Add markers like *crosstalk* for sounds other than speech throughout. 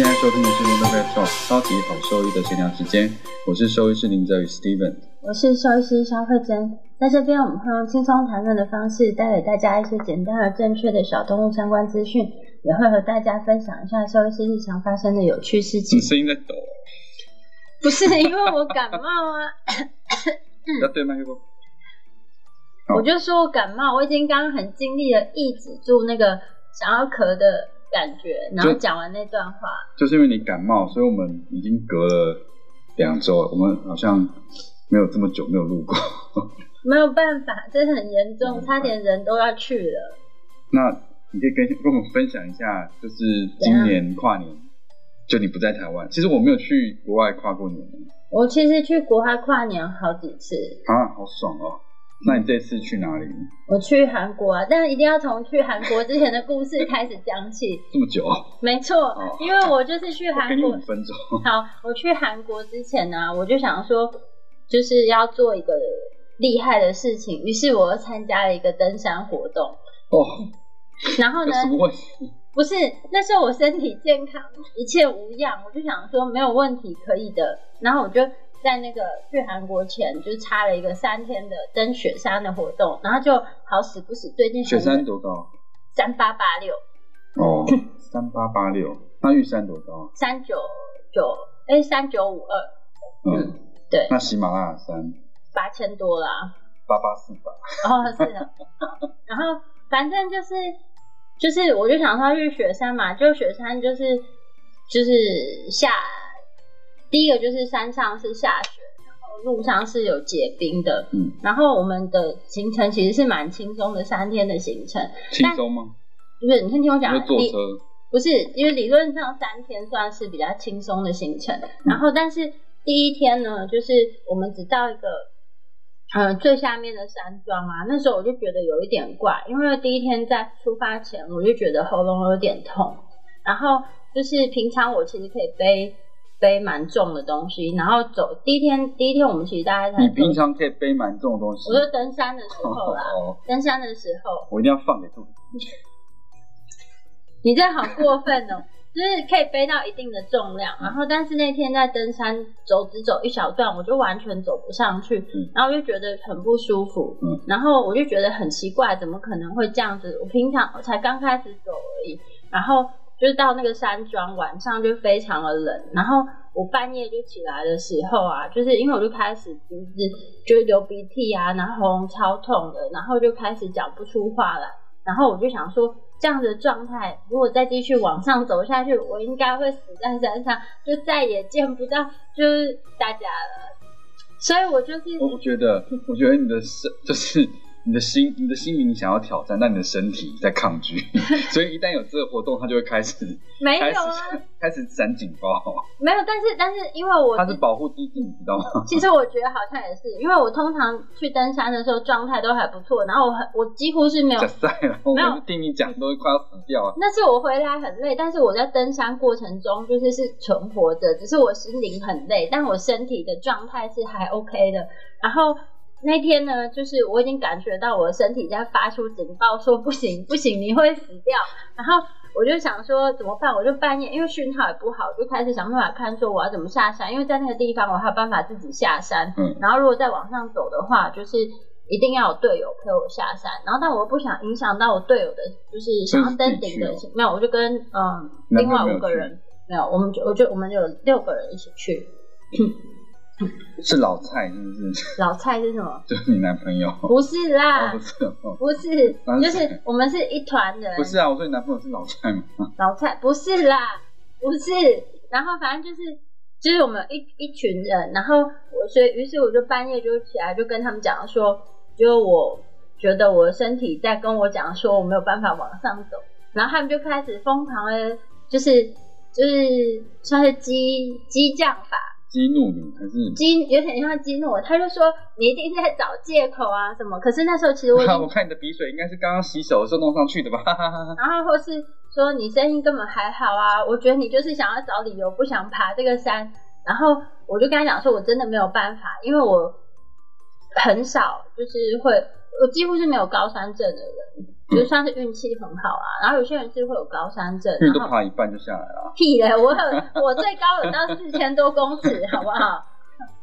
现在收听的是《Lunar Vet Talk》超级好兽医的闲聊时间，我是兽医师林哲宇 Steven，我是兽医师肖慧珍。在这边，我们会用轻松谈论的方式，带给大家一些简单而正确的小动物相关资讯，也会和大家分享一下兽医师日常发生的有趣事情。你声音在抖，不是因为我感冒啊。要对麦克风。我就说我感冒，我已经刚刚很尽力的抑制住那个想要咳的感觉，然后讲完那段话。就是因为你感冒，所以我们已经隔了两周，我们好像没有这么久没有录过。*laughs* 没有办法，这很严重，差点人都要去了。那你可以跟跟我们分享一下，就是今年跨年，就你不在台湾，其实我没有去国外跨过年。我其实去国外跨年好几次啊，好爽哦！那你这次去哪里？我去韩国啊，但是一定要从去韩国之前的故事开始讲起。这么久？没错，因为我就是去韩国。五分钟。好，我去韩国之前呢，我就想说，就是要做一个厉害的事情，于是我又参加了一个登山活动。哦。然后呢？什么问题？不是，那时候我身体健康，一切无恙，我就想说没有问题，可以的。然后我就在那个去韩国前，就插了一个三天的登雪山的活动，然后就好死不死，最近雪山多高？三八八六。哦，三八八六，那玉山多高？三九九，哎，三九五二。嗯，对。那喜马拉雅山？八千多啦。八八四八。哦，是的。然后反正就是。就是，我就想说去雪山嘛，就雪山就是就是下，第一个就是山上是下雪，然后路上是有结冰的，嗯，然后我们的行程其实是蛮轻松的，三天的行程，轻松吗？不是，你先听我讲，坐车，不是，因为理论上三天算是比较轻松的行程，然后但是第一天呢，就是我们只到一个。嗯，最下面的山庄啊，那时候我就觉得有一点怪，因为第一天在出发前我就觉得喉咙有点痛，然后就是平常我其实可以背背蛮重的东西，然后走第一天第一天我们其实大概才你平常可以背蛮重的东西，我说登山的时候啦，登山的时候。我一定要放给肚子，*laughs* 你这好过分哦。就是可以背到一定的重量，然后但是那天在登山走只走一小段，我就完全走不上去，然后我就觉得很不舒服，然后我就觉得很奇怪，怎么可能会这样子？我平常才刚开始走而已，然后就是到那个山庄晚上就非常的冷，然后我半夜就起来的时候啊，就是因为我就开始鼻子就流鼻涕啊，然后喉咙超痛的，然后就开始讲不出话来，然后我就想说。这样的状态，如果再继续往上走下去，我应该会死在山上，就再也见不到就是大家了。所以我就是，我觉得，我觉得你的身就是。你的心，你的心灵想要挑战，但你的身体在抗拒，*laughs* 所以一旦有这个活动，它就会开始没有开始闪警报。没有，但是但是因为我它是保护机制，你知道吗？*laughs* 其实我觉得好像也是，因为我通常去登山的时候状态都还不错，然后我很我几乎是没有晒了，没有听你讲都快要死掉了。那是我回来很累，但是我在登山过程中就是是存活着，只是我心灵很累，但我身体的状态是还 OK 的，然后。那天呢，就是我已经感觉到我的身体在发出警报，说不行不行，你会死掉。然后我就想说怎么办？我就半夜，因为讯号也不好，就开始想办法看说我要怎么下山。因为在那个地方，我还有办法自己下山。嗯。然后如果再往上走的话，就是一定要有队友陪我下山。然后但我不想影响到我队友的，就是想要登顶的。没有，我就跟嗯另外五个人没有，我们就我就我们有六个人一起去。*laughs* *laughs* 是老蔡是不是？老蔡是什么？*laughs* 就是你男朋友？不是啦，不是，不是，就是我们是一团人。不是啊，我说你男朋友是老蔡吗？老蔡不是啦，不是。然后反正就是，就是我们一一群人，然后我所以于是我就半夜就起来就跟他们讲说，就我觉得我的身体在跟我讲说我没有办法往上走，然后他们就开始疯狂的。就是就是算是激激将法，激怒你还是？激有点像激怒我，他就说你一定是在找借口啊什么。可是那时候其实我 *laughs* 我看你的鼻水应该是刚刚洗手的时候弄上去的吧？*laughs* 哈哈哈哈然后或是说你声音根本还好啊，我觉得你就是想要找理由不想爬这个山。然后我就跟他讲说，我真的没有办法，因为我很少就是会，我几乎是没有高山症的人，就算是运气很好啊。然后有些人是会有高山症，因为都爬一半就下来了。屁嘞，我有我最高有到四千多公尺，*laughs* 好不好？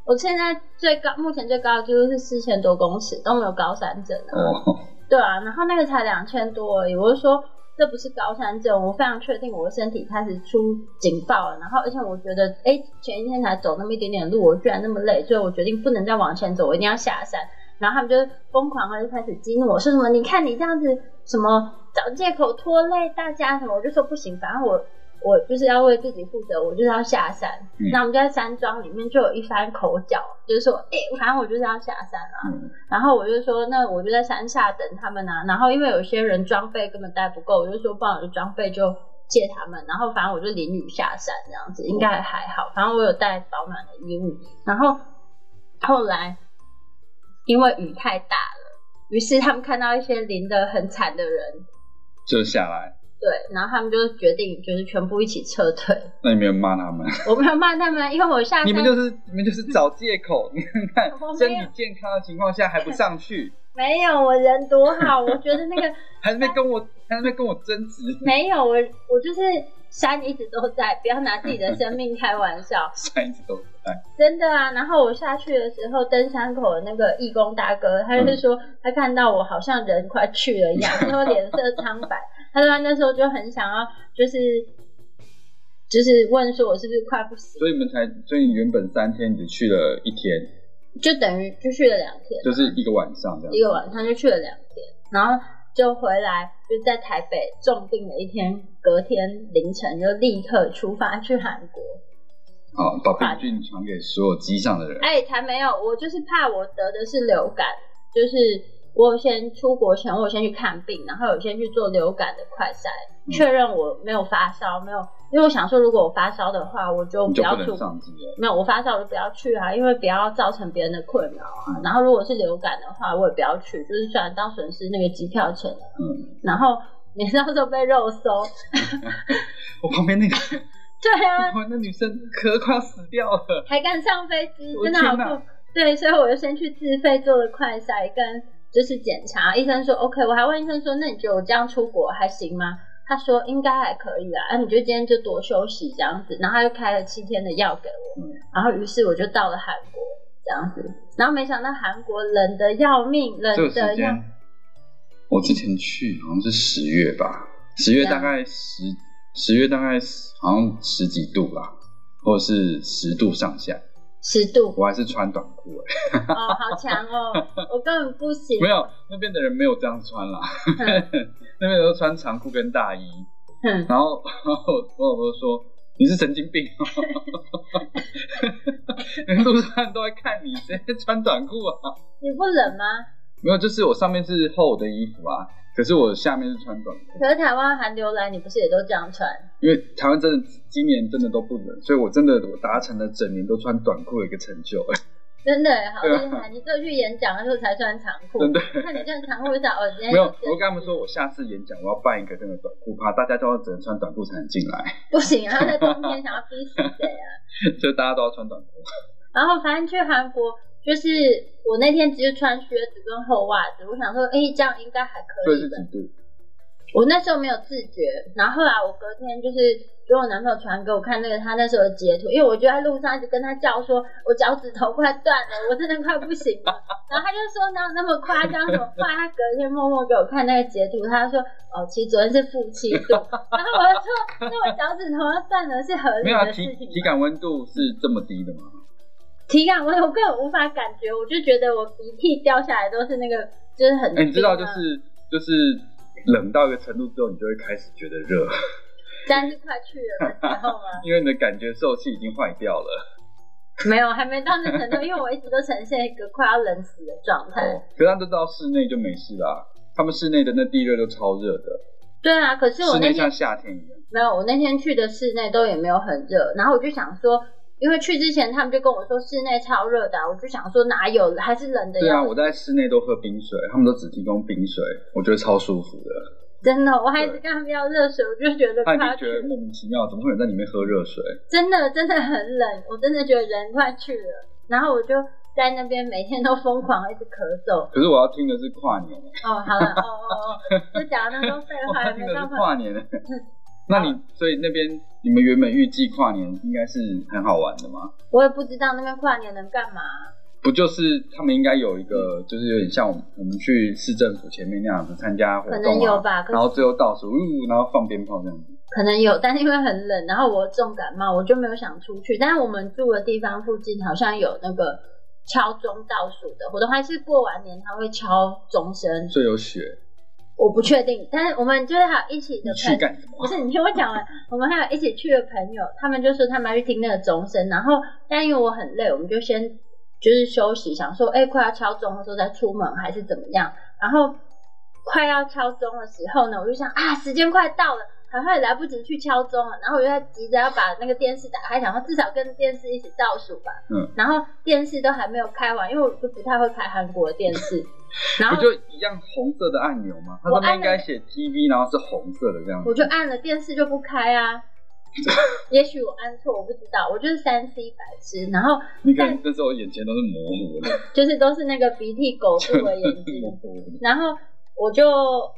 我现在最高目前最高的几乎是四千多公尺，都没有高山症啊。哦，对啊，然后那个才两千多而已，我就说这不是高山症，我非常确定我的身体开始出警报了，然后而且我觉得，哎，前一天才走那么一点点路，我居然那么累，所以我决定不能再往前走，我一定要下山。然后他们就疯狂的就开始激怒我，说什么你看你这样子什么找借口拖累大家什么，我就说不行，反正我我就是要为自己负责，我就是要下山。嗯那我们就在山庄里面就有一番口角，就是说，哎、反正我就是要下山啊。嗯然后我就说，那我就在山下等他们啊。然后因为有些人装备根本带不够，我就说，不然我的装备就借他们。然后反正我就淋雨下山这样子，应该还好。反正我有带保暖的衣物。然后后来因为雨太大了，于是他们看到一些淋得很惨的人，就下来。对，然后他们就决定就是全部一起撤退。那你没有骂他们？*laughs* 我没有骂他们，因为我下山你们就是你们就是找借口。*laughs* 你看看，身体健康的情况下还不上去，没有我人多好，我觉得那个 *laughs* 还在那跟我还在那跟我争执，没有我我就是山一直都在，不要拿自己的生命开玩笑，*laughs* 山一直都在。真的啊。然后我下去的时候，登山口的那个义工大哥，他就是说他看到我好像人快去了一样，他说脸色苍白，*laughs* 他说他那时候就很想要就是。就是问说，我是不是快不行？所以你们才，所以你原本三天，你只去了一天，就等于就去了两天，就是一个晚上这样一。个晚上就去了两天，然后就回来，就在台北重病了一天，隔天凌晨就立刻出发去韩国。哦，把病菌传给所有机上的人。哎、才没有，我就是怕我得的是流感，就是我先出国前，我有先去看病，然后有先去做流感的快筛，嗯确认我没有发烧，没有，因为我想说，如果我发烧的话，我就不不要出能上机。没有，我发烧我就不要去啊，因为不要造成别人的困扰啊。嗯然后如果是流感的话，我也不要去，就是虽然当损失那个机票钱了。嗯，然后你到时候被肉搜，*laughs* 我旁边那个，*laughs* 对啊，那女生咳得快要死掉了。还敢上飞机，真的好酷。对，所以我就先去自费做了快筛跟就是检查，医生说 OK，我还问医生说，那你觉得我这样出国还行吗？他说应该还可以啦，啊，你就今天就多休息这样子，然后他就开了七天的药给我，嗯然后于是我就到了韩国这样子，然后没想到韩国冷的要命，冷这个的要，我之前去好像是十月吧，十月大概十十月大概好像十几度吧，或者是十度上下，十度。我还是穿短裤。哎、哦，好强哦，*laughs* 我根本不行，没有那边的人没有这样穿啦，嗯。*laughs* 那边都穿长裤跟大衣，哼然后 *laughs* 然后我老婆说你是神经病、哦，人路上都在看你，谁在穿短裤啊？你不冷吗？没有，就是我上面是厚的衣服啊，可是我下面是穿短裤。可是台湾寒流来，你不是也都这样穿？因为台湾真的今年真的都不冷，所以我真的我达成了整年都穿短裤的一个成就。真的耶好厉害！你只有去演讲的时候才穿长裤，真的看你穿长裤就知道哦，今天没有，我跟他们说，我下次演讲我要办一个那个短裤趴，大家都要只能穿短裤才能进来，不行啊，在冬天想要逼死谁啊？*laughs* 就大家都要穿短裤。然后反正去韩国，就是我那天只是穿靴子跟厚袜子，我想说，哎，这样应该还可以的？我那时候没有自觉，然后后来我隔天就是给我男朋友传给我看那个他那时候的截图，因为我就在路上一直跟他叫说，我脚趾头快断了，我真的快不行了。*laughs* 然后他就说哪有那么夸张怎么办？他隔天默默给我看那个截图，他说哦，其实昨天是负七度。*laughs* 然后我就说，那我脚趾头要断了是合理没有啊，的事体情体感温度是这么低的吗？体感我我根本无法感觉，我就觉得我鼻涕掉下来都是那个就是很哎、你知道就是就是冷到一个程度之后，你就会开始觉得热，*laughs* 但是快去了的时候吗？*laughs* 因为你的感觉受器已经坏掉了。没有，还没到那程度，因为我一直都呈现一个快要冷死的状态。可是他都到室内就没事啦，他们室内的那地热都超热的。对对啊，可是我那天室内像夏天一样。没有，我那天去的室内都也没有很热，然后我就想说，因为去之前他们就跟我说室内超热的啊、我就想说哪有，还是冷的对啊，我在室内都喝冰水，他们都只提供冰水，我觉得超舒服的。真的，我还一直对跟他们要热水，我就觉得快要去那你就觉得莫名其妙，怎么会有人在里面喝热水？真的 *laughs* 真的很冷，我真的觉得人快去了，然后我就在那边每天都疯狂一直咳嗽。可是我要听的是跨年，哦，好了，哦哦哦，*laughs* 就讲那么多废话，没办法。跨年。那你所以那边你们原本预计跨年应该是很好玩的吗？我也不知道那边跨年能干嘛。不就是他们应该有一个，就是有点像我们我们去市政府前面那样子参加活动、啊，可能有吧然后最后倒数，呜，然后放鞭炮这样子。可能有，但是因为很冷，然后我重感冒，我就没有想出去。但是我们住的地方附近好像有那个敲钟倒数的活动，还是过完年他会敲钟声，所以有雪，我不确定。但是我们就是还有一起的朋友不？是你听我讲完，*laughs* 我们还有一起去的朋友，他们就说他们要去听那个钟声，然后但因为我很累，我们就先就是休息，想说哎、快要敲钟的时候再出门还是怎么样，然后快要敲钟的时候呢，我就想啊时间快到了。好像也来不及去敲钟了，然后我就在急着要把那个电视打开，想说至少跟电视一起倒数吧。嗯，然后电视都还没有开完，因为我就不太会开韩国的电视。然后不就一样红色的按钮吗？它上面应该写 TV，然后是红色的这样子。我就按了电视就不开啊。*laughs* 也许我按错，我不知道，我就是三 C 白痴，然后你看那时候眼前都是模糊的，就是都是那个鼻涕狗住的眼睛。*laughs* 然后我就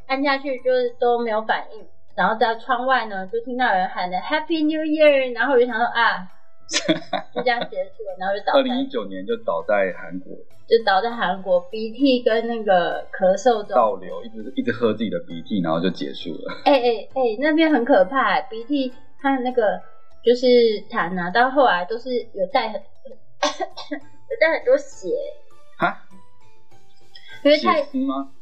按下去，就是都没有反应，然后在窗外呢就听到有人喊的 Happy New Year，然后我就想说啊，就这样结束了，然后就倒二零一九年就倒在韩国就倒在韩国，鼻涕跟那个咳嗽中倒流，一直一直喝自己的鼻涕，然后就结束了。哎哎哎，那边很可怕、鼻涕和那个就是痰啊，到后来都是有带很有带很多血，哈，因为太？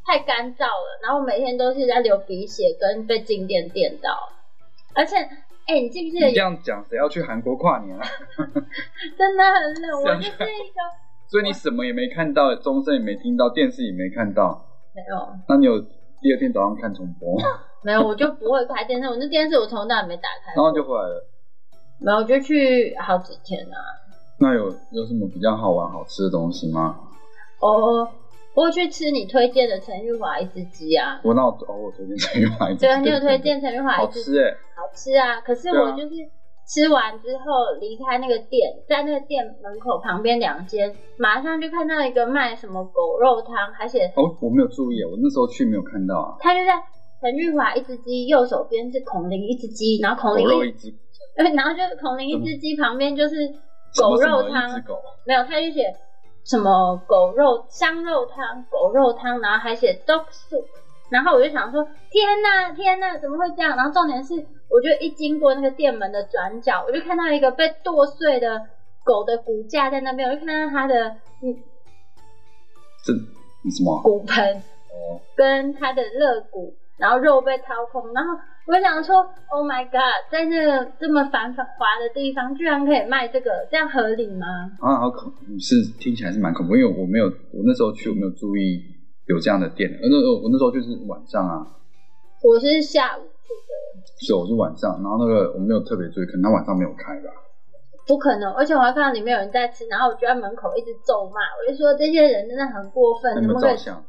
太干燥了，然后每天都是在流鼻血跟被静电电到，而且哎、你记不记得你这样讲，谁要去韩国跨年啊？*laughs* 真的很冷，我就是一个所以你什么也没看到，钟声也没听到，电视也没看到，没有那你有第二天早上看重播，*laughs* 没有，我就不会开电视，我那电视我从头到尾没打开然，后就回来了。没有，我就去好几天啊。那有有什么比较好玩、好吃的东西吗？哦，我有去吃你推荐的陈玉华一只鸡啊，我那我哦，我推荐陈玉华一只对啊，你有推荐陈玉华一只好吃哎、好吃啊！可是我就是吃完之后离开那个店，在那个店门口旁边两间，马上就看到一个卖什么狗肉汤，而且哦，我没有注意，我那时候去没有看到啊。他就在陈玉华一只鸡右手边是孔林一只鸡，然后孔狗林肉一只，对，*laughs* 然后就是孔林一只鸡旁边就是狗肉汤。没有，他就写什么狗肉香肉汤、狗肉汤，然后还写 dog soup，然后我就想说，天呐天呐，怎么会这样？然后重点是，我就一经过那个店门的转角，我就看到一个被剁碎的狗的骨架在那边，我就看到它的嗯这你什么？骨盆哦，跟它的肋骨，然后肉被掏空，然后我想说，Oh my god，在这个这么繁华的地方，居然可以卖这个，这样合理吗？啊好恐，是听起来是蛮恐怖，因为我没有，我那时候去我没有注意有这样的店，呃，那我那时候就是晚上啊，我是下午去的。是我是晚上，然后那个我没有特别注意，可能他晚上没有开吧。不可能，而且我还看到里面有人在吃，然后我就在门口一直咒骂，我就说这些人真的很过分，那怎么可以你们照？相，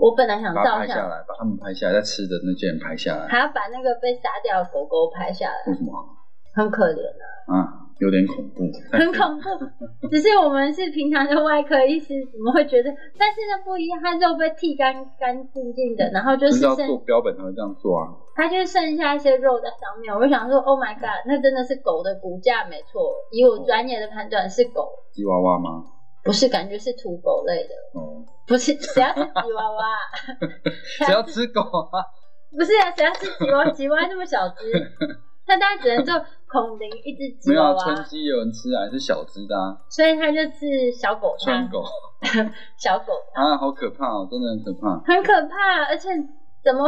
我本来想把它照下来，把他们拍下来，在吃的那些人拍下来，还要把那个被杀掉的狗狗拍下来，为什么很可怜啊，啊？有点恐怖，很恐怖。*laughs* 只是我们是平常的外科医师，怎么会觉得？但是那不一样，它肉被剃干干净净的，然后就就是是要做剩标本才会这样做啊。它就剩下一些肉在上面。我就想说，Oh my god，那真的是狗的骨架没错。以我专业的判断是狗，吉娃娃吗？不是感觉是土狗类的。哦，不是，谁要吃吉娃娃？*laughs* 谁要吃狗啊？不是啊，谁要吃吉娃？吉娃娃那么小只，它大概只能做孔林一只吉没有啊，娃娃春，鸡有人吃啊，还是小只的啊，所以它就是小狗汤，川狗 *laughs* 小狗啊，好可怕哦，真的很可怕。很可怕，而且怎么？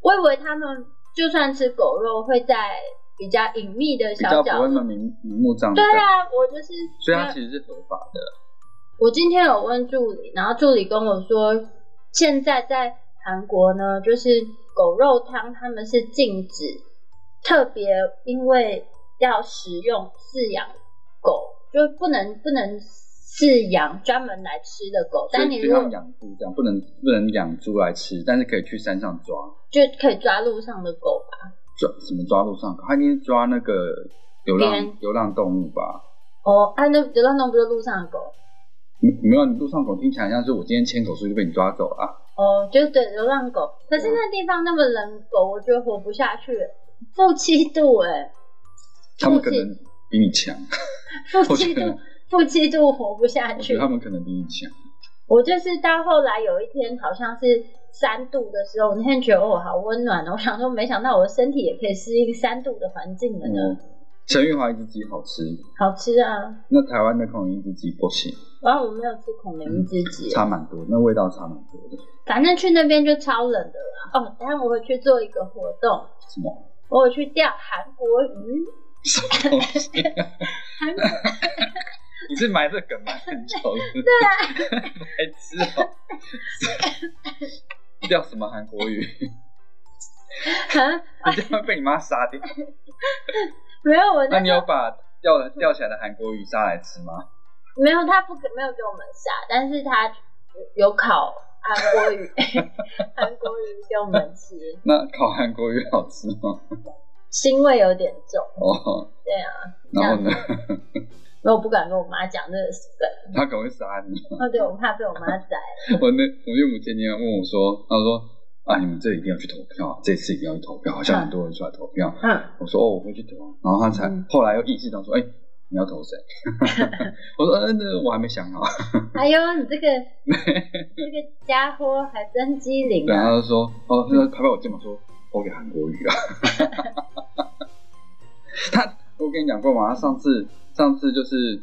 我以为他们就算吃狗肉，会在比较隐秘的比较不小角落。会那么明明目张胆，对啊，我就是，所以它其实是合法的。我今天有问助理，然后助理跟我说，现在在韩国呢，就是狗肉汤，他们是禁止，特别因为要食用饲养狗，就不能不能饲养专门来吃的狗。但你如果养猪这样，不能不能养猪来吃，但是可以去山上抓就可以抓路上的狗吧？抓什么抓路上，他应该抓那个流浪流浪动物吧？哦，啊，那流浪动物不是路上的狗？没没有，你路上狗听起来像是我今天牵狗出去被你抓走了啊。哦，就是对流浪狗。可是那地方那么冷，狗我觉得活不下去，负七度哎、他们可能比你强，*laughs* 负七度负七度活不下去。他们可能比你强。我就是到后来有一天好像是三度的时候，我那天觉得哦好温暖哦，我想说没想到我的身体也可以适应三度的环境了呢，嗯，陈玉华一只鸡好吃，好吃啊。那台湾的孔明一只鸡不行，然后我没有吃孔明一只鸡，差蛮多，那味道差蛮多的。反正去那边就超冷的啦。哦，等下我会去做一个活动，什么？我会去钓韩国鱼。什么东西？韩国你是埋这梗埋很久了？对啊，白痴哦、钓什么韩国鱼？*laughs* 啊，*laughs* 你这样会被你妈杀掉。没有我那你有把钓钓起来的韩国鱼杀来吃吗？没有，他不给没有给我们杀，但是他有烤韩国鱼，*laughs* 韩国鱼给我们吃，那烤韩国鱼好吃吗？腥味有点重。哦，对啊，然后呢？所以我不敢跟我妈讲这个梗，他可能会杀你。哦，对我怕被我妈宰。*laughs* 我那我岳母前天问我说，她说啊，你们这一定要去投票啊，这次一定要去投票，好像很多人出来投票。嗯，我说哦，我会去投啊。然后他才、嗯后来又意识到说，哎、你要投谁？*laughs* 我说嗯，那我还没想好。哎呦，你这个 *laughs* 这个家伙还真机灵然啊！后他就说哦，他就拍拍我肩膀说，我给韩国语啊。*laughs* 他我跟你讲过嘛，他上次上次就是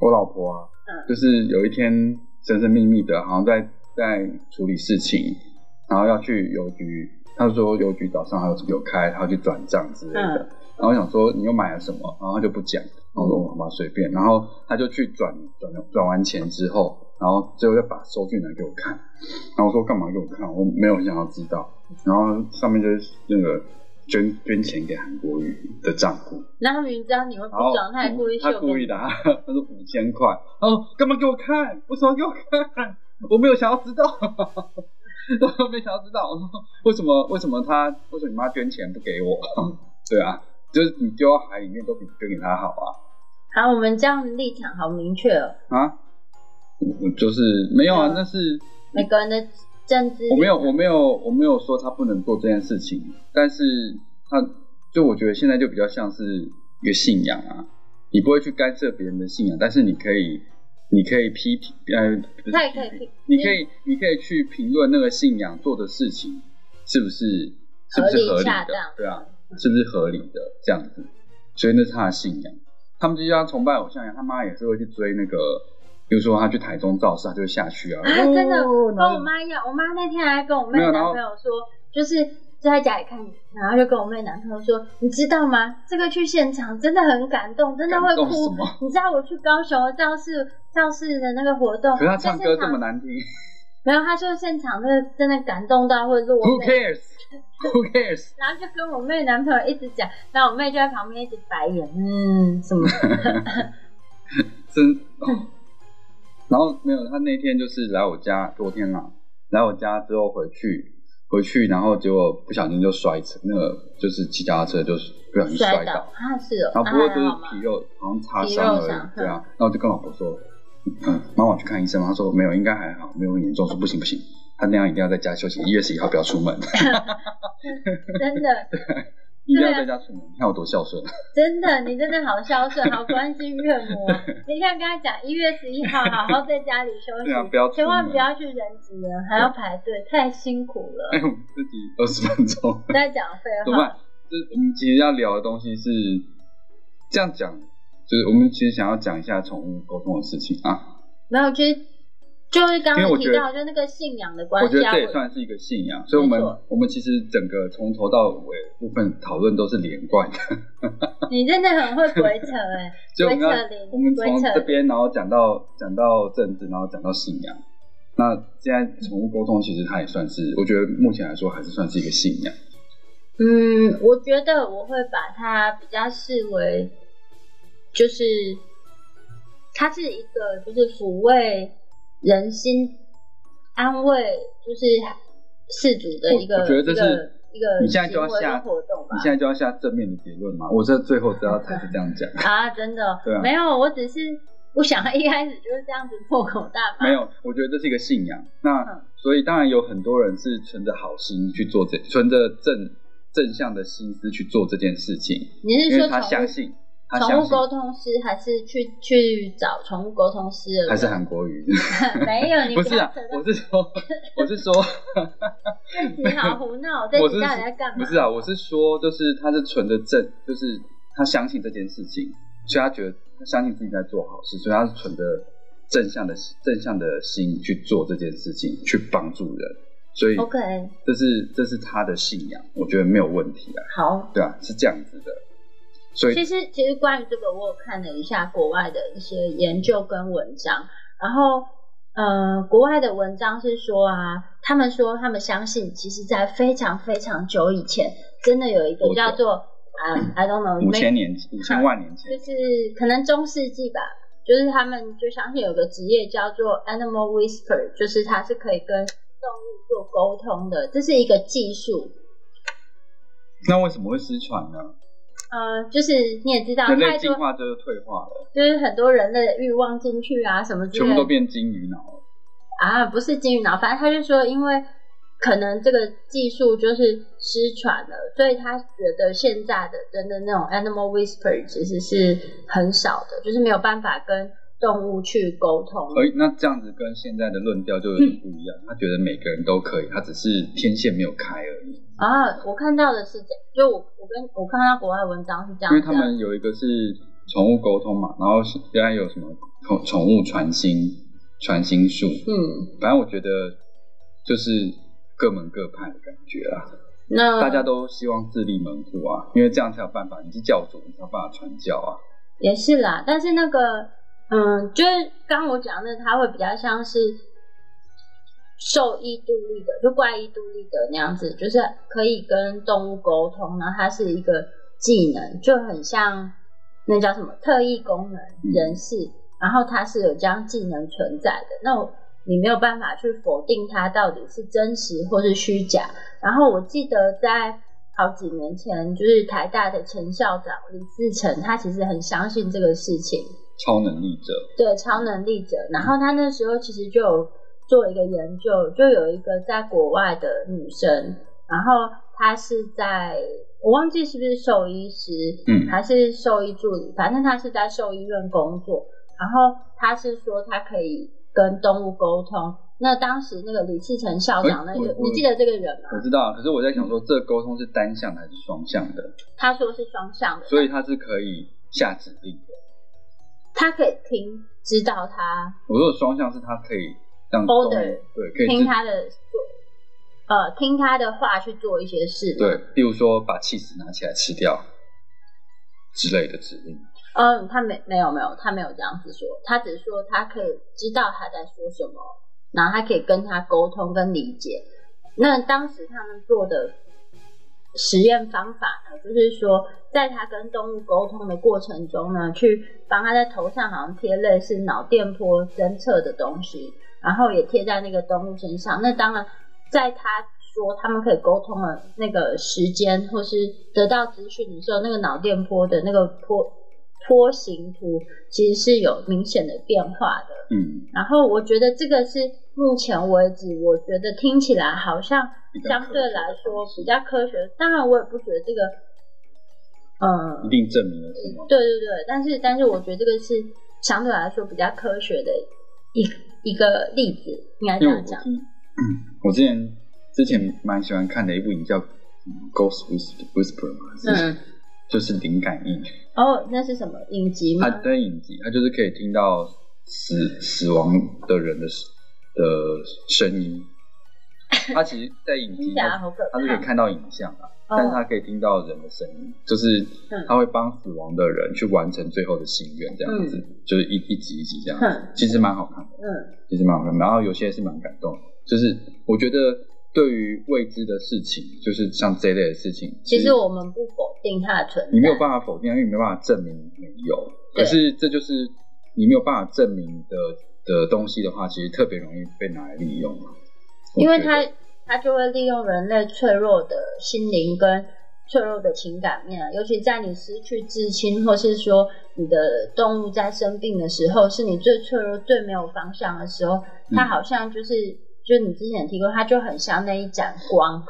我老婆啊，嗯就是有一天神神秘秘的，好像在在处理事情，然后要去邮局，他说邮局早上还有有开，他要去转账之类的。嗯然后我想说你又买了什么，然后他就不讲，然后我说好吧随便，然后他就去转转转完钱之后，然后最后再把收据拿给我看，然后我说干嘛给我看？我没有想要知道，然后上面就是那个捐捐钱给韩国瑜的账户，然后明知道你会不爽，他还故意他秀给你。故意的啊，他说五千块，哦，干嘛给我看？为什么给我看？我没有想要知道，*laughs* 我没想要知道。我 *laughs* 说为什么？为什么他？为什么你妈捐钱不给我？*laughs* 对啊，就是你丢到海里面都比捐给他好啊好，我们这样立场好明确哦，啊！我就是没有啊，嗯那是每个人的政治我没有，我没有，我没有说他不能做这件事情，但是他就我觉得现在就比较像是一个信仰啊，你不会去干涉别人的信仰，但是你可以，你可以批评，呃，不是他也可以。批你可以，你可以去评论那个信仰做的事情是不是是不是合理的合理恰当，对啊，是不是合理的？这样子，所以那是他的信仰。他们就像崇拜偶像一样，他妈也是会去追那个，比如说他去台中造势，他就会下去啊，啊，真的？哦跟我妈一样，我妈那天还跟我妹没有然后男朋友说，就是就在家里看，然后就跟我妹男朋友说，你知道吗？这个去现场真的很感动，真的会哭。你知道我去高雄的造势造势的那个活动，可是他唱歌这么难听没有，他说现场真的真的感动到会落，Who 泪。cares？Who *laughs* cares？然后就跟我妹男朋友一直讲，然后我妹就在旁边一直白眼，嗯，什么？*laughs* 真、哦然后没有，他那天就是来我家，昨天啊，来我家之后回去，回去然后结果不小心就摔车，那个就是骑脚踏车就是不小心摔倒，啊，是哦，然后不过就是皮肉好像擦皮伤而已，对啊，然后我就跟老婆说，嗯，妈妈我去看医生吗？她说没有，应该还好，没有很严重。我说不行不行，她那样一定要在家休息，一月十一号不要出门，*laughs* 真的 *laughs* 一定要在家出门。你看我多孝顺，*laughs* 真的，你真的好孝顺，好关心岳母哦。*laughs* 你看，跟他讲一月十一号好好在家里休息，啊不要千万不要去人挤人，还要排队，太辛苦了。哎，*laughs* 我们自己二十分钟。在讲废怎么办话，？就是我们其实要聊的东西是这样讲，就是我们其实想要讲一下宠物沟通的事情啊。没有，其实就是刚刚提到，就那个信仰的关系我觉得。这也算是一个信仰，所以我们我们其实整个从头到尾部分讨论都是连贯的，*laughs* 你真的很会鬼扯哎，所以我们要鬼扯铃，我们从鬼扯铃。这边然后讲到讲到政治，然后讲到信仰，那现在宠物沟通其实它也算是，我觉得目前来说还是算是一个信仰。嗯，我觉得我会把它比较视为，就是它是一个就是抚慰人心、安慰就是事主的一个，我觉得这是一个你现在就要下活动吧你。现在就要下正面的结论嘛？我这最后知道才是这样讲。*laughs* 啊，真的、对啊没有，我只是不想一开始就是这样子破口大骂。没有，我觉得这是一个信仰。那、嗯所以当然有很多人是存着好心去做这，存着正正向的心思去做这件事情，你是因为他说宠物相信，他宠物沟通师，还是去去找宠物沟通师？还是韩国语。*laughs* 没有，*laughs* 你不是啊我是说，*laughs* 我是说，你好胡闹，这我是集到底在干嘛？不是啊，我是说，就是他是存着正，就是他相信这件事情，所以他觉得他相信自己在做好事，所以他是存着正向的正向的心去做这件事情，去帮助人，所以 OK，这是这是他的信仰，我觉得没有问题啊，好。对啊，是这样子的，所以其实，其实关于这个，我有看了一下国外的一些研究跟文章，然后，呃，国外的文章是说啊，他们说他们相信，其实在非常非常久以前，真的有一个叫做啊、i don't know，五千年五千万年前就，是可能中世纪吧，就是他们就相信有个职业叫做 animal whisper，就是它是可以跟动物做沟通的，这是一个技术。那为什么会失传呢？呃，就是你也知道，人类进化就是退化了，就是很多人类的欲望进去啊，什么之类的全部都变金鱼脑了。啊，不是金鱼脑，反正他就说，因为可能这个技术就是失传了，所以他觉得现在的真的那种 animal whisper 其实是很少的，就是没有办法跟动物去沟通。而那这样子跟现在的论调就有点不一样，他觉得每个人都可以，他只是天线没有开而已。啊，我看到的是这样，就我我跟我看到国外文章是这样，因为他们有一个是宠物沟通嘛，然后是原来有什么宠宠物传心传心术，嗯，反正我觉得就是各门各派的感觉啦，那大家都希望自立门户啊，因为这样才有办法，你是教主，你才有办法传教啊。也是啦，但是那个，嗯，就是刚刚我讲的，它会比较像是兽医独立的，就怪医独立的那样子，就是可以跟动物沟通，然后它是一个技能，就很像那叫什么特异功能人士，然后它是有这样技能存在的，那我你没有办法去否定它到底是真实或是虚假。然后我记得在好几年前，就是台大的陈校长李自成，他其实很相信这个事情，超能力者，对超能力者。然后他那时候其实就有做一个研究，就有一个在国外的女生，然后她是在我忘记是不是兽医师，嗯还是兽医助理，反正她是在兽医院工作。然后她是说她可以跟动物沟通。那当时那个李自成校长，那个你记得这个人吗？我知道，可是我在想说，这个沟通是单向的还是双向的？他说是双向的，所以他是可以下指令的。他可以听，知道他我说的双向是他可以让 Order，对，可以听他的做，呃，听他的话去做一些事。对，，例如说把气死拿起来吃掉之类的指令。嗯，他没没有没有，他没有这样子说，他只是说他可以知道他在说什么，然后他可以跟他沟通跟理解。那当时他们做的实验方法呢，就是说，在他跟动物沟通的过程中呢，去帮他在头上好像贴类似脑电波侦测的东西，然后也贴在那个动物身上。那当然，在他说他们可以沟通的那个时间，或是得到资讯的时候，那个脑电波的那个波波形图其实是有明显的变化的。嗯，然后我觉得这个是目前为止，我觉得听起来好像相对来说比较科学。当然，我也不觉得这个，嗯，一定证明了什么？对对对，但是但是我觉得这个是相对来说比较科学的一一个例子，应该这样讲。嗯我之前之前蛮喜欢看的一部影叫《Ghost Whisper》嘛，是嗯，就是灵感应，哦，那是什么影集吗它吗？在影集，它就是可以听到死死亡的人的的声音，他其实，在影集他是可以。看到影像啊，哦但是他可以听到人的声音，就是嗯他会帮死亡的人去完成最后的心愿，这样子，就是一一集一集这样子嗯，其实蛮好看的，嗯其实蛮好看的。然后有些是蛮感动的，就是我觉得对于未知的事情，就是像这类的事情，其实我们不否定它的存在，你没有办法否定，因为你没办法证明没有。可是这就是你没有办法证明的的东西的话，其实特别容易被拿来利用嘛。因为它它就会利用人类脆弱的心灵跟脆弱的情感面啊，尤其在你失去至亲，或是说你的动物在生病的时候，是你最脆弱、最没有方向的时候，它好像就是。就是你之前提过，它就很像那一盏光。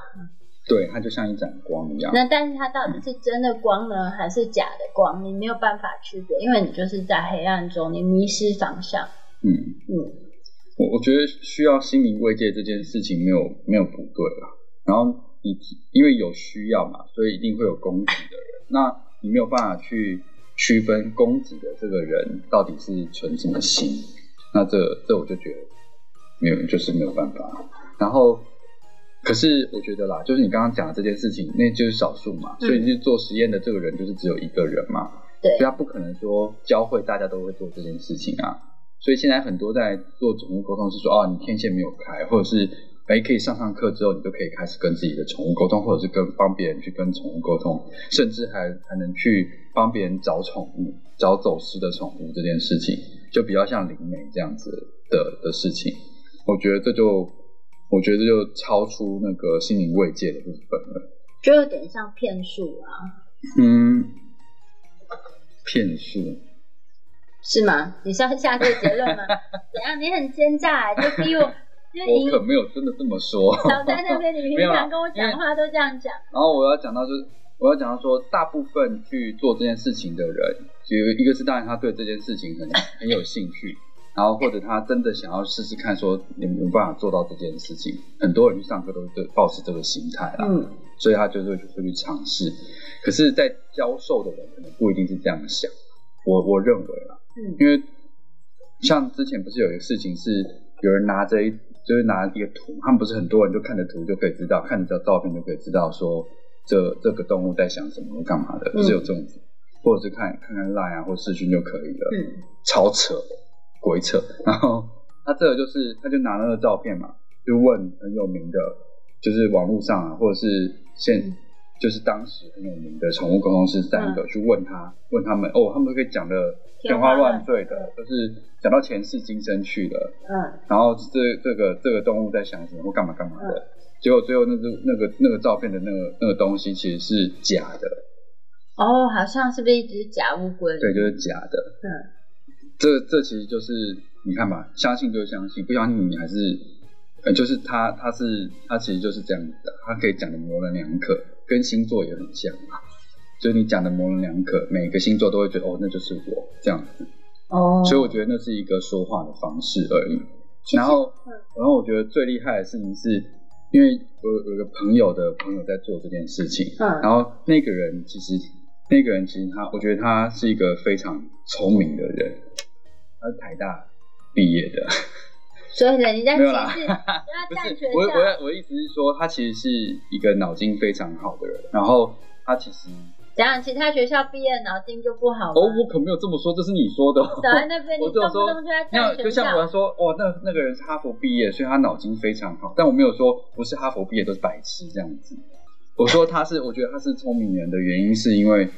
对，它就像一盏光一样。那但是它到底是真的光呢，还是假的光？你没有办法区别，因为你就是在黑暗中，你迷失方向。嗯，嗯，我我觉得需要心灵慰藉这件事情没有没有不对啦。然后你因为有需要嘛，所以一定会有供给的人。那你没有办法去区分供给的这个人到底是存什么心，那这这我就觉得没有，就是没有办法。然后，可是我觉得啦，就是你刚刚讲的这件事情，那就是少数嘛，嗯所以去做实验的这个人就是只有一个人嘛，对所以他不可能说教会大家都会做这件事情啊。所以现在很多在做宠物沟通是说，哦，你天线没有开，或者是哎可以上上课之后，你就可以开始跟自己的宠物沟通，或者是跟帮别人去跟宠物沟通，甚至还还能去帮别人找宠物、找走失的宠物这件事情，就比较像灵媒这样子的的事情。我觉得这就，我觉得就超出那个心灵慰藉的部分了。就有点像骗术啊，嗯，骗术。是吗？你是要下这个结论吗？*laughs* 怎样？你很奸诈、欸，就逼我，就是 *laughs* 你我可没有真的这么说。少在那边，你 *laughs* 平常跟我讲话都这样讲。然后我要讲到就是，我要讲到说，大部分去做这件事情的人，就有一个是当然他对这件事情很很有兴趣，然后或者他真的想要试试看，说你没有办法做到这件事情。很多人去上课都是对抱持这个心态啦，嗯，所以他就是会会去尝试。可是，在教授的人可能不一定是这样想，我我认为啦，嗯因为像之前不是有一个事情是有人拿着一就是拿一个图，他们不是很多人就看着图就可以知道，看着照片就可以知道说这这个动物在想什么或干嘛的，不是有这种子，或者是看看看 line 啊或视讯就可以了，嗯超扯，鬼扯。然后他这个就是他就拿那个照片嘛，就问很有名的，就是网络上啊，或者是现。嗯就是当时很有名的宠物沟通师三个、嗯。去问他，问他们哦，他们可以讲的天花乱坠的，就是讲到前世今生去了，嗯。然后这这个这个动物在想什么或干嘛干嘛的，结果最后那个那个那个照片的那个那个东西其实是假的，哦，好像是不是一只假乌龟？对，就是假的。嗯。这这其实就是你看嘛，相信就相信，不相信你还是，呃，就是他他是他其实就是这样子的，他可以讲的模棱两可，跟星座也很像啊。就是你讲的模棱两可，每个星座都会觉得哦，那就是我这样子，哦，所以我觉得那是一个说话的方式而已。然后嗯，然后我觉得最厉害的事情是，因为我有个朋友的朋友在做这件事情，嗯然后那个人其实那个人其实他，我觉得他是一个非常聪明的人，他是台大毕业的，所以呢，你在没有啦，*laughs* 不是我我我的意思是说，他其实是一个脑筋非常好的人，然后他其实讲讲？其他学校毕业脑筋就不好吗？哦，我可没有这么说，这是你说的、哦。我只有说动就。像我说，哦，那那个人是哈佛毕业，所以他脑筋非常好。但我没有说不是哈佛毕业都是白痴这样子。我说他是，我觉得他是聪明人的原因，是因为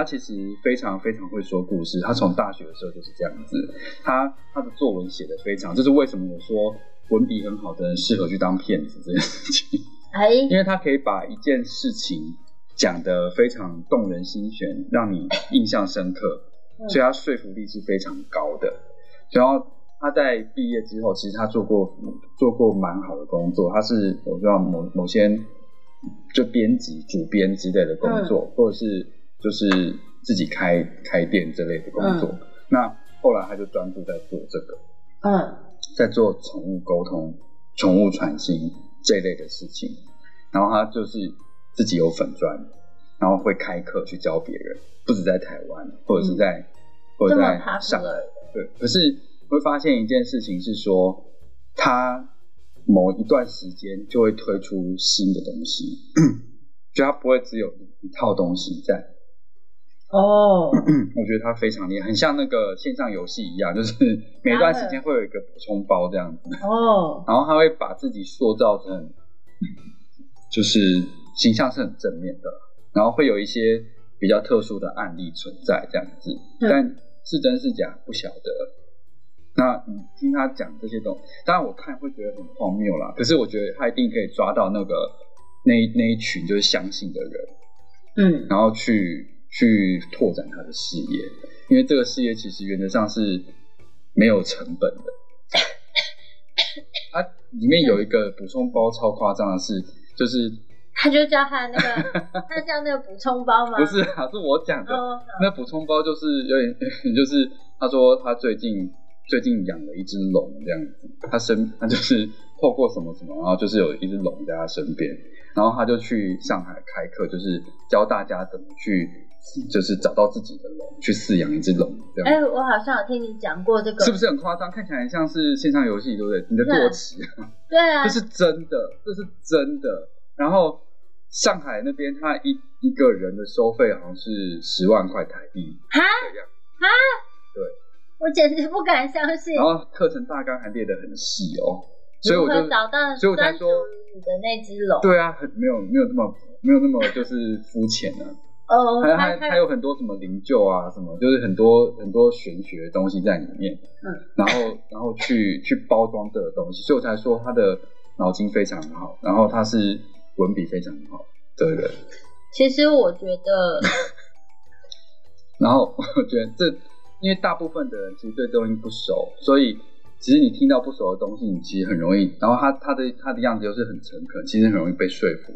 他其实非常非常会说故事。他从大学的时候就是这样子，他他的作文写的非常，这是为什么我说文笔很好的人适合去当骗子这件事情。*laughs* 哎，因为他可以把一件事情讲得非常动人心弦，让你印象深刻，嗯所以他说服力是非常高的。然后他在毕业之后，其实他做过做过蛮好的工作，他是我知道某某些就编辑、主编之类的工作，或者是就是自己开开店这类的工作。那后来他就专注在做这个。嗯在做宠物沟通、宠物传心这一类的事情，然后他就是自己有粉砖，然后会开课去教别人，不止在台湾，或者是在、或者在上海对。可是会发现一件事情是说，他某一段时间就会推出新的东西，*clears throat* 就他不会只有一套东西在。哦，我觉得它非常厉害，很像那个线上游戏一样，就是每段时间会有一个补充包这样子。哦，*laughs* 然后他会把自己塑造成，就是形象是很正面的，然后会有一些比较特殊的案例存在这样子，嗯但是真是假不晓得。那你听他讲这些东西，当然我看会觉得很荒谬啦，可是我觉得他一定可以抓到那个那那一群就是相信的人，嗯，然后去去拓展他的事业，因为这个事业其实原则上是没有成本的。它里面有一个补充包超夸张的是，就是他就叫他那个，*laughs* 他叫那个补充包吗？不是啊，是我讲的。哦，*laughs* 那补充包就是有点，*laughs* 就是他说他最近最近养了一只龙这样子，他身他就是透过什么什么，然后就是有一只龙在他身边，然后他就去上海开课，就是教大家怎么去，就是找到自己的龙，去饲养一只龙这样。哎、我好像有听你讲过这个，是不是很夸张？看起来像是线上游戏，对不对？你的坐骑，对啊，这是真的，这是真的。然后上海那边，他一一个人的收费好像是十万块台币哈啊，对。我简直不敢相信。然后课程大纲还列得很细哦，所以我就找到所以我才说你的那只龙？对啊，很没有没有那么没有那么就是肤浅啊，哦，还他还还有很多什么灵柩啊，什么就是很多很多玄学的东西在里面，嗯，然后然后去去包装这个东西，所以我才说他的脑筋非常好，然后他是文笔非常好的人，其实我觉得，*laughs* 然后我觉得这因为大部分的人其实对东西不熟，所以其实你听到不熟的东西，你其实很容易，然后他他的他的样子又是很诚恳，其实很容易被说服，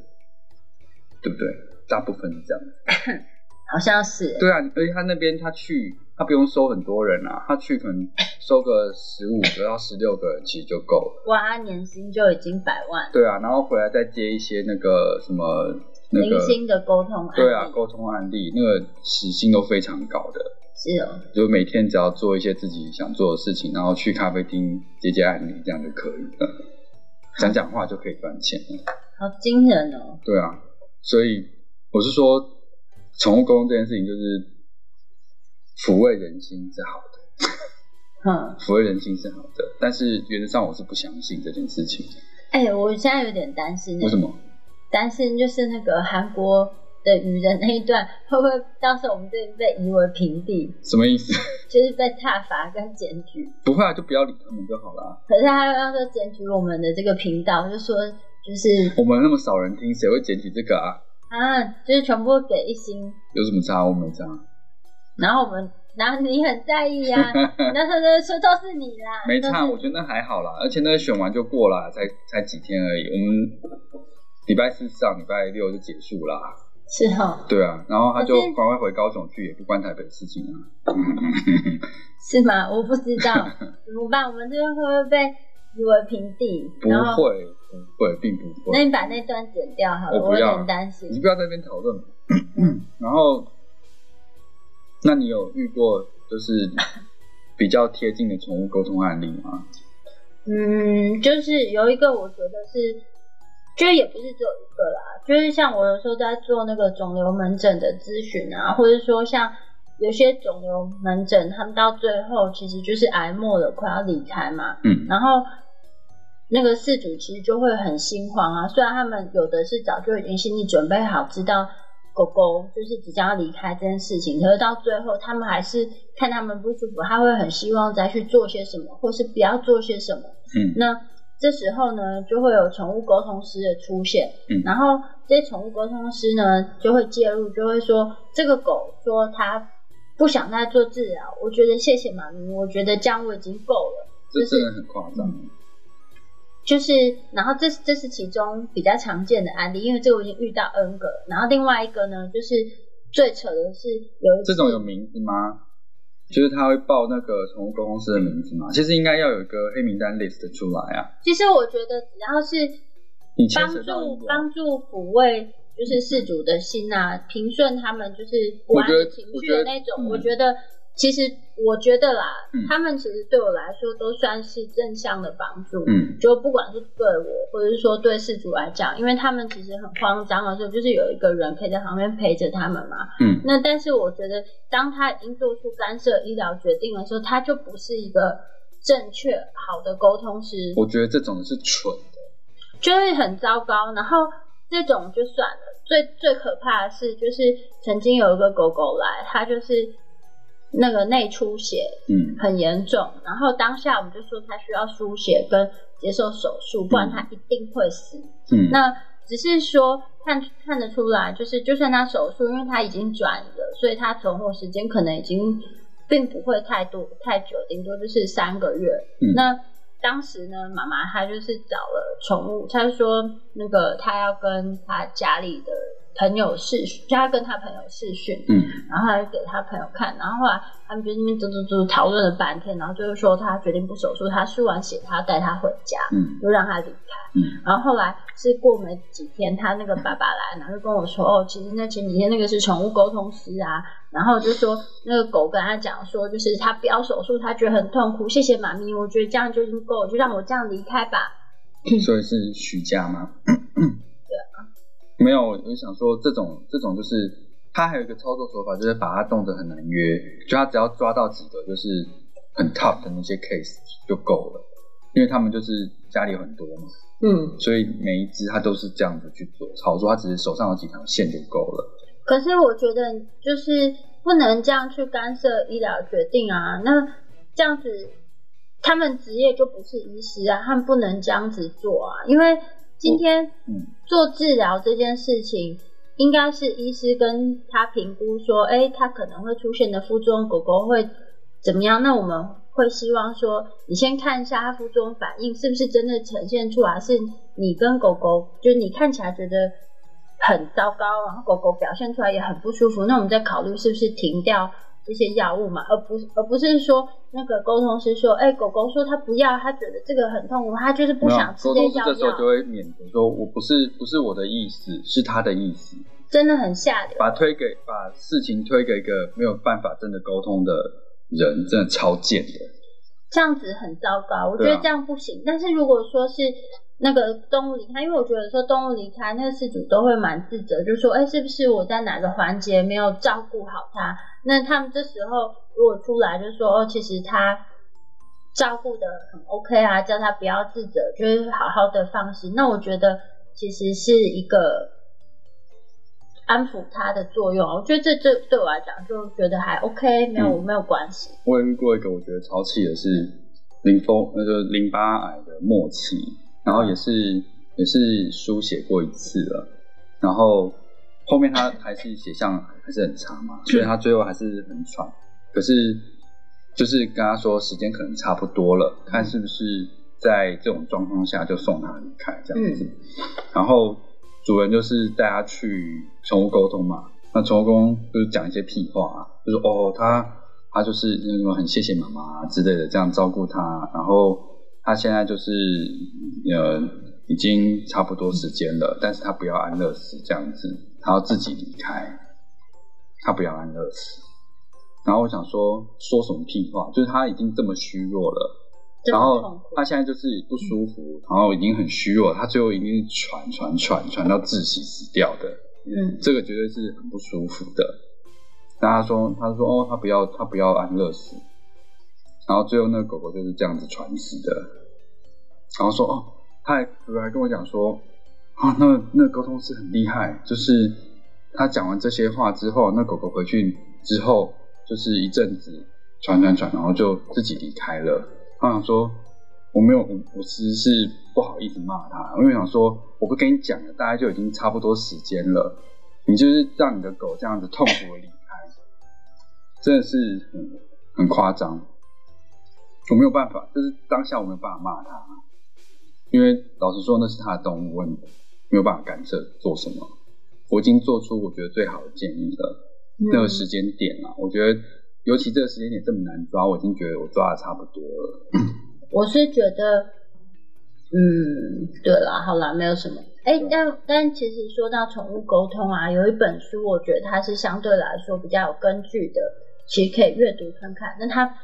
对不对？大部分是这样子。*coughs* 好像是，对啊，而且他那边他去，他不用收很多人啊，他去可能收个十五个到十六个人其实就够了。哇，他年薪就已经百万，对啊，然后回来再接一些那个什么那个零星的沟通案例，对啊沟通案例，那个时薪都非常高的，是哦，就每天只要做一些自己想做的事情，然后去咖啡厅接接案例，这样就可以了。*laughs* 讲讲话就可以赚钱了。好惊人哦，对啊，所以我是说，宠物沟通这件事情就是抚慰人心是好的。嗯，*laughs* 抚慰人心是好的，但是原则上我是不相信这件事情。哎、我现在有点担心，为什？么？担心就是那个韩国的愚人那一段，会不会到时候我们这边被夷为平地，什么意思？*laughs* 就是被踏伐跟检举？不会啊，就不要理他们就好了。可是他要说检举我们的这个频道，就说就是我们那么少人听，谁会检举这个啊？啊，就是全部给一星，有什么差？我没差，然后我们，然后你很在意啊，你 *laughs* 那时候就说都是你啦，没差，我觉得那还好啦。而且那个选完就过了，才才几天而已。我们礼拜四上，礼拜六就结束啦。是哈，对啊，然后他就可是赶快回高雄去，也不关台北的事情啊。*laughs* 是吗？我不知道 *laughs* 怎么办，我们这边会不会被夷为平地？不会，不会，并不会。那你把那段剪掉好了，我有我不要点担心你。不要在那边讨论嘛。*coughs* 然后，那你有遇过就是比较贴近的宠物沟通案例吗？嗯，就是有一个，我觉得是，就是也不是只有一个啦，就是像我有时候在做那个肿瘤门诊的咨询啊，或者说像有些肿瘤门诊，他们到最后其实就是癌末了，快要离开嘛，嗯然后那个事主其实就会很心慌啊，虽然他们有的是早就已经心理准备好，知道狗狗就是即将要离开这件事情，可是到最后他们还是看他们不舒服，他会很希望再去做些什么，或是不要做些什么。嗯那这时候呢，就会有宠物沟通师的出现，嗯然后这些宠物沟通师呢就会介入，就会说这个狗说它不想再做治疗，我觉得谢谢妈咪，我觉得这样我已经够了。这真的很夸张。就是，然后这是这是其中比较常见的案例，因为这个我已经遇到 N 个了。然后另外一个呢，就是最扯的是有这种有名字吗？就是他会报那个宠物沟通师的名字吗？其实应该要有一个黑名单 list 出来啊。其实我觉得只要是帮助帮助抚慰就是事主的心啊，平顺他们就是不安的情绪的那种，嗯我觉得其实我觉得啦，嗯他们其实对我来说都算是正向的帮助。嗯就不管是对我，或者是说对事主来讲，因为他们其实很慌张的时候，就是有一个人可以在旁边陪着他们嘛。嗯那但是我觉得，当他已经做出干涉医疗决定的时候，他就不是一个正确好的沟通师，我觉得这种是蠢的。就会很糟糕。然后这种就算了，最最可怕的是，就是曾经有一个狗狗来，它就是那个内出血嗯很严重，然后当下我们就说他需要输血跟接受手术，不然他一定会死。嗯那只是说看看得出来，就是就算他手术，因为他已经转了，所以他存活时间可能已经并不会太多太久，顶多就是三个月。嗯那当时呢，妈妈她就是找了宠物，她就说那个她要跟她家里的朋友视讯，就她跟他朋友视讯，嗯然后他就给他朋友看，然后后来他们就那边嘟嘟嘟讨论了半天，然后就是说他决定不手术，他输完血他带他回家，嗯就让他离开。嗯然后后来是过没几天，他那个爸爸来，然后就跟我说，哦，其实那前几天那个是宠物沟通师啊，然后就说那个狗跟他讲说，就是他不要手术，他觉得很痛苦，谢谢妈咪，我觉得这样就已经够了，就让我这样离开吧。所以是徐家吗？*laughs* 没有，我想说这种这种就是他还有一个操作手法，就是把他弄得很难约，就他只要抓到几个就是很 tough 的那些 case 就够了，因为他们就是家里有很多嘛，嗯，所以每一只他都是这样子去做操作，他只是手上有几条线就够了。可是我觉得就是不能这样去干涉医疗决定啊。那这样子，他们职业就不是医师啊，他们不能这样子做啊。因为今天嗯做治疗这件事情，应该是医师跟他评估说，哎，他可能会出现的副作用，狗狗会怎么样？那我们会希望说，你先看一下它副作用反应是不是真的呈现出来，是你跟狗狗，就是你看起来觉得很糟糕，然后狗狗表现出来也很不舒服，那我们再考虑是不是停掉这些药物嘛，而不是而不是说那个沟通师说，哎，狗狗说它不要，它觉得这个很痛苦，它就是不想吃这些药通师这时候就，会免责说，我不是不是我的意思，是他的意思，真的很吓人。把推给把事情推给一个没有办法真的沟通的人，真的超贱的。这样子很糟糕，我觉得这样不行。但是如果说是那个动物离开，因为我觉得说动物离开，那个事主都会蛮自责，就说：“哎，是不是我在哪个环节没有照顾好它？”那他们这时候如果出来就说：“哦，其实他照顾的很 OK 啊，叫他不要自责，就是好好的放心。”那我觉得其实是一个安抚他的作用。我觉得这这对我来讲就觉得还 OK，没有、嗯没有关系。我也遇过一个我觉得超气的是淋风，那个淋巴癌的末期，然后也是也是输血过一次了，然后后面他还是血象还是很差嘛，所以他最后还是很喘，可是就是跟他说时间可能差不多了，看是不是在这种状况下就送他离开这样子，然后主人就是带他去宠物沟通嘛，那宠物沟通就是讲一些屁话啊，就是哦他。他就是那种很谢谢妈妈之类的，这样照顾他。然后他现在就是呃已经差不多时间了，但是他不要安乐死这样子，他要自己离开，他不要安乐死。然后我想说说什么屁话，就是他已经这么虚弱了，然后他现在就是不舒服，然后已经很虚弱，他最后一定是喘喘喘喘到窒息死掉的。嗯。这个绝对是很不舒服的。然后他说，他说哦，他不要，他不要安乐死。然后最后那个狗狗就是这样子喘死的。然后说哦，他还还跟我讲说，啊，那那沟通师很厉害，就是他讲完这些话之后，那狗狗回去之后，就是一阵子传传传，然后就自己离开了。他想说，我没有，我我其实是不好意思骂他，因为想说，我不跟你讲了，大家就已经差不多时间了，你就是让你的狗这样子痛苦的离开，真的是很很夸张。我没有办法，就是当下我没有办法骂他，因为老实说那是他的动物，我没有办法干涉做什么。我已经做出我觉得最好的建议了，那个时间点啊，我觉得尤其这个时间点这么难抓，我已经觉得我抓的差不多了。我是觉得，嗯，对啦，好啦，没有什么。哎、但但其实说到宠物沟通啊，有一本书，我觉得它是相对来说比较有根据的，其实可以阅读看看。那它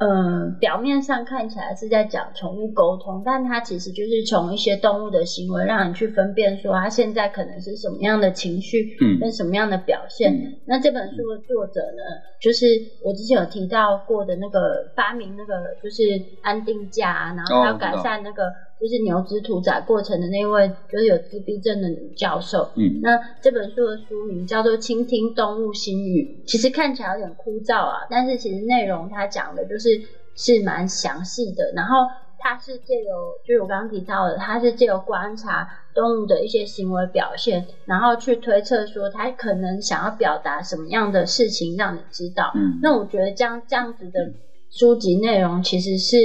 嗯，表面上看起来是在讲宠物沟通，但它其实就是从一些动物的行为，让你去分辨说它现在可能是什么样的情绪，嗯跟什么样的表现。嗯那这本书的作者呢，就是我之前有提到过的那个发明那个就是安定架啊，然后还有改善那个就是牛只屠宰过程的那位就是有自闭症的女教授。嗯那这本书的书名叫做《倾听动物心语》，其实看起来有点枯燥啊，但是其实内容它讲的就是是蛮详细的。然后它是借由，就是我刚刚提到的，它是借由观察动物的一些行为表现，然后去推测说它可能想要表达什么样的事情，让你知道。嗯那我觉得这样这样子的书籍内容其实是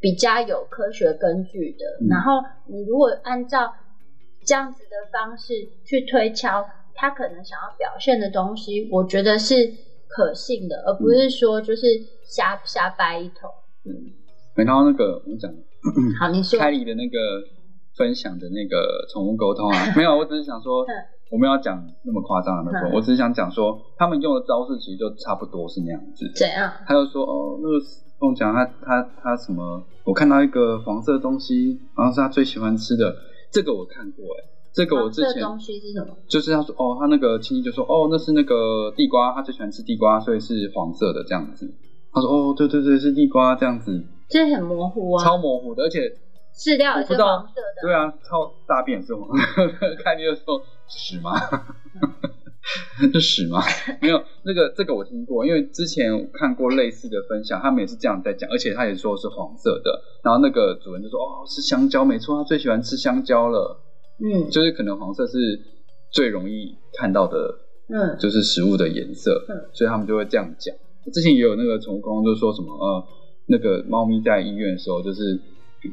比较有科学根据的。嗯然后你如果按照这样子的方式去推敲他可能想要表现的东西，我觉得是可信的，而不是说就是瞎瞎掰一通。嗯，然后那个我们讲好，你说凯里的那个分享的那个宠物沟通啊，*laughs* 没有，我只是想说嗯，我们要讲那么夸张的那嗯，我只是想讲说，他们用的招式其实就差不多是那样子。怎样？他就说哦，那个凤强他他他什么？我看到一个黄色的东西，好像是他最喜欢吃的，这个我看过哎，这个我之前这东西是什么？就是他说哦，他那个亲戚就说哦，那是那个地瓜，他最喜欢吃地瓜，所以是黄色的这样子。他说哦，对对对，是地瓜这样子，这很模糊啊，超模糊的，而且饲料也是黄色的。对啊，超大便也是黄色的，*laughs* 看你就说屎吗？*laughs* *laughs* 是屎吗？*laughs* 没有，那个这个我听过，因为之前我看过类似的分享，他们也是这样在讲，而且他也说是黄色的，然后那个主人就说哦，是香蕉，没错，他最喜欢吃香蕉了，嗯就是可能黄色是最容易看到的，嗯就是食物的颜色，嗯所以他们就会这样讲。之前也有那个宠物沟通，就说什么呃，那个猫咪在医院的时候，就是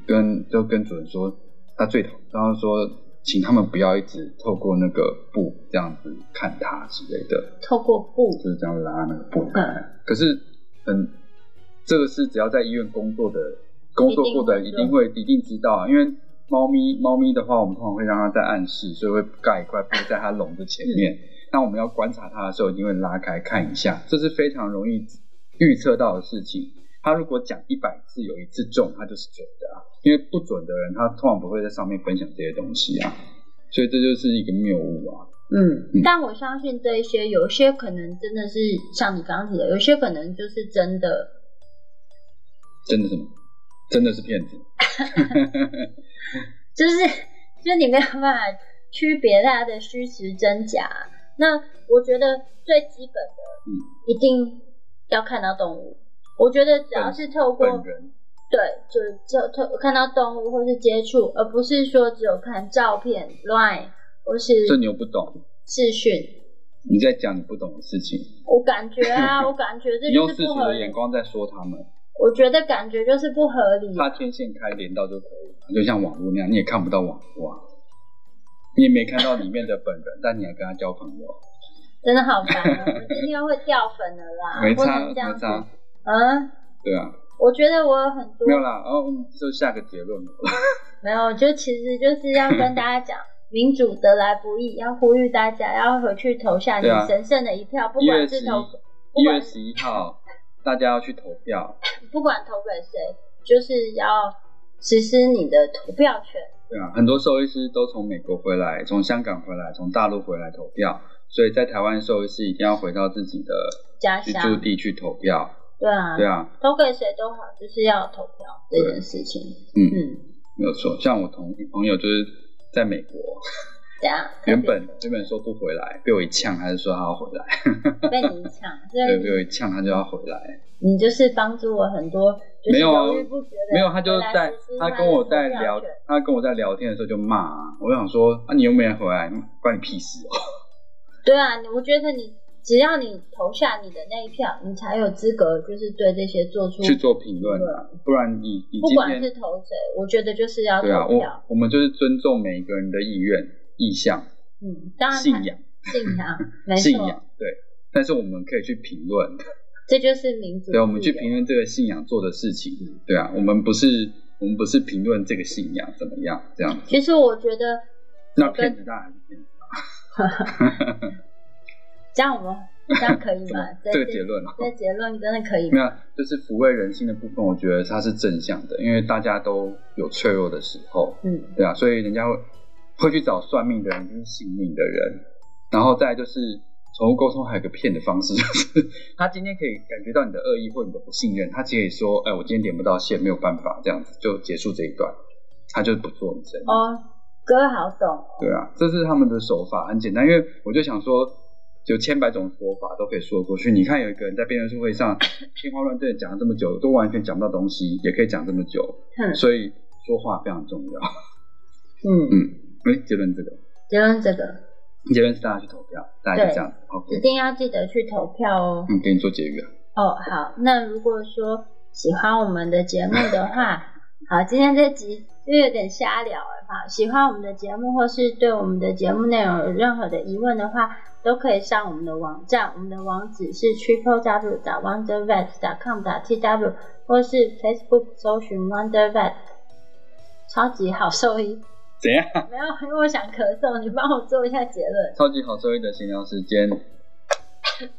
跟就跟主人说，他最讨，然后说请他们不要一直透过那个布这样子看它之类的，透过布，就是这样拉那个布。嗯。可是很，这个是只要在医院工作的工作过的一定会一定知道啊，因为猫咪猫咪的话，我们通常会让它在暗室，所以会盖一块布在它笼子前面。那我们要观察它的时候，一定会拉开看一下，这是非常容易预测到的事情。他如果讲一百次有一次中，他就是准的啊。因为不准的人，他通常不会在上面分享这些东西啊。所以这就是一个谬误啊。嗯嗯，但我相信这一些，有些可能真的是像你刚刚提的，有些可能就是真的，真的什么？真的是骗子。*laughs* 就是就是你没有办法区别它的虚实真假。那我觉得最基本的，嗯，一定要看到动物。我觉得只要是透过对，就就透看到动物或是接触，而不是说只有看照片、Line 或是这你又不懂，视讯。你在讲你不懂的事情，我感觉啊，*laughs* 我感觉这你是不合理俗的眼。光在说他们。我觉得感觉就是不合理。他天线开连到就可以了，就像网络那样，你也看不到网络啊，你也没看到里面的本人，*laughs* 但你还跟他交朋友，真的好烦啊！我们今天会掉粉的啦，不没差。没差，嗯，对啊，我觉得我有很多没有啦，然后就下个结论了，*laughs* 没有，就其实就是要跟大家讲，*laughs* 民主得来不易，要呼吁大家要回去投下你神圣的一票，不管是投，一月十一号，大家要去投票，*laughs* 不管投给谁，就是要实施你的投票权。对啊，很多兽医师都从美国回来，从香港回来，从大陆回来投票，所以在台湾兽医师一定要回到自己的家乡。住地去投票，对啊，对啊，投给谁都好，就是要投票这件事情。嗯，嗯，没有错，像我同朋友就是在美国。对啊 *laughs* 原本原本说不回来，被我一呛，还是说他要回来？*laughs* 被你一呛 *laughs* 对，被我一呛，他就要回来。你就是帮助我很多，就是没有啊没有，他就在他跟我在聊权，他跟我在聊天的时候就骂啊，我想说啊，你又没人回来，关你屁事哦。对啊，你我觉得你只要你投下你的那一票，你才有资格就是对这些做出去做评论啊，不然你你不管是投谁，我觉得就是要对啊，投票。我我们就是尊重每一个人的意愿、意向、嗯，当然信仰、信仰，*laughs* 没错，信仰，对。但是我们可以去评论，这就是民主对，我们去评论这个信仰做的事情，对啊，我们不是我们不是评论这个信仰怎么样这样子。其实我觉得那骗子当然还是骗子。*laughs* *laughs* 这样我们这样可以吗？*laughs* 这个结论啊，这结论真的可以吗没有，就是抚慰人心的部分，我觉得它是正向的，因为大家都有脆弱的时候，嗯，对啊，所以人家会会去找算命的人，就是信命的人，然后再就是宠物沟通还有个骗的方式，就是 *laughs* 他今天可以感觉到你的恶意或你的不信任，他可以说，哎，我今天点不到线，没有办法，这样子就结束这一段，他就不做你生意。哦，哥好懂哦。对啊，这是他们的手法，很简单。因为我就想说，有千百种说法都可以说过去。你看，有一个人在辩论会上天花乱坠地讲了这么久，都完全讲不到东西，也可以讲这么久，嗯所以说话非常重要。嗯，嗯，哎，结论这个，结论这个结论是大家去投票，大家就这样子。一 OK，定要记得去投票哦。嗯，给你做结语啊。哦，好，那如果说喜欢我们的节目的话，好，今天这集就有点瞎聊了哈。喜欢我们的节目，或是对我们的节目内容有任何的疑问的话，都可以上我们的网站，我们的网址是 triple w 打 wondervet com 打 tw，或是 Facebook 搜寻 Wonder Vet，超级好兽医。怎样？没有，因为我想咳嗽，你帮我做一下结论。超级好收益的闲聊时间。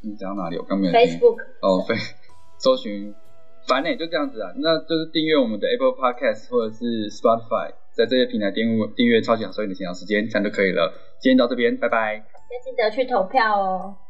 你讲到哪里？我刚没有听。Facebook 哦，非搜寻，反正也就这样子啊。那就是订阅我们的 Apple Podcast 或者是 Spotify，在这些平台订阅订阅超级好收益的闲聊时间，这样就可以了。今天到这边，拜拜。要记得去投票哦。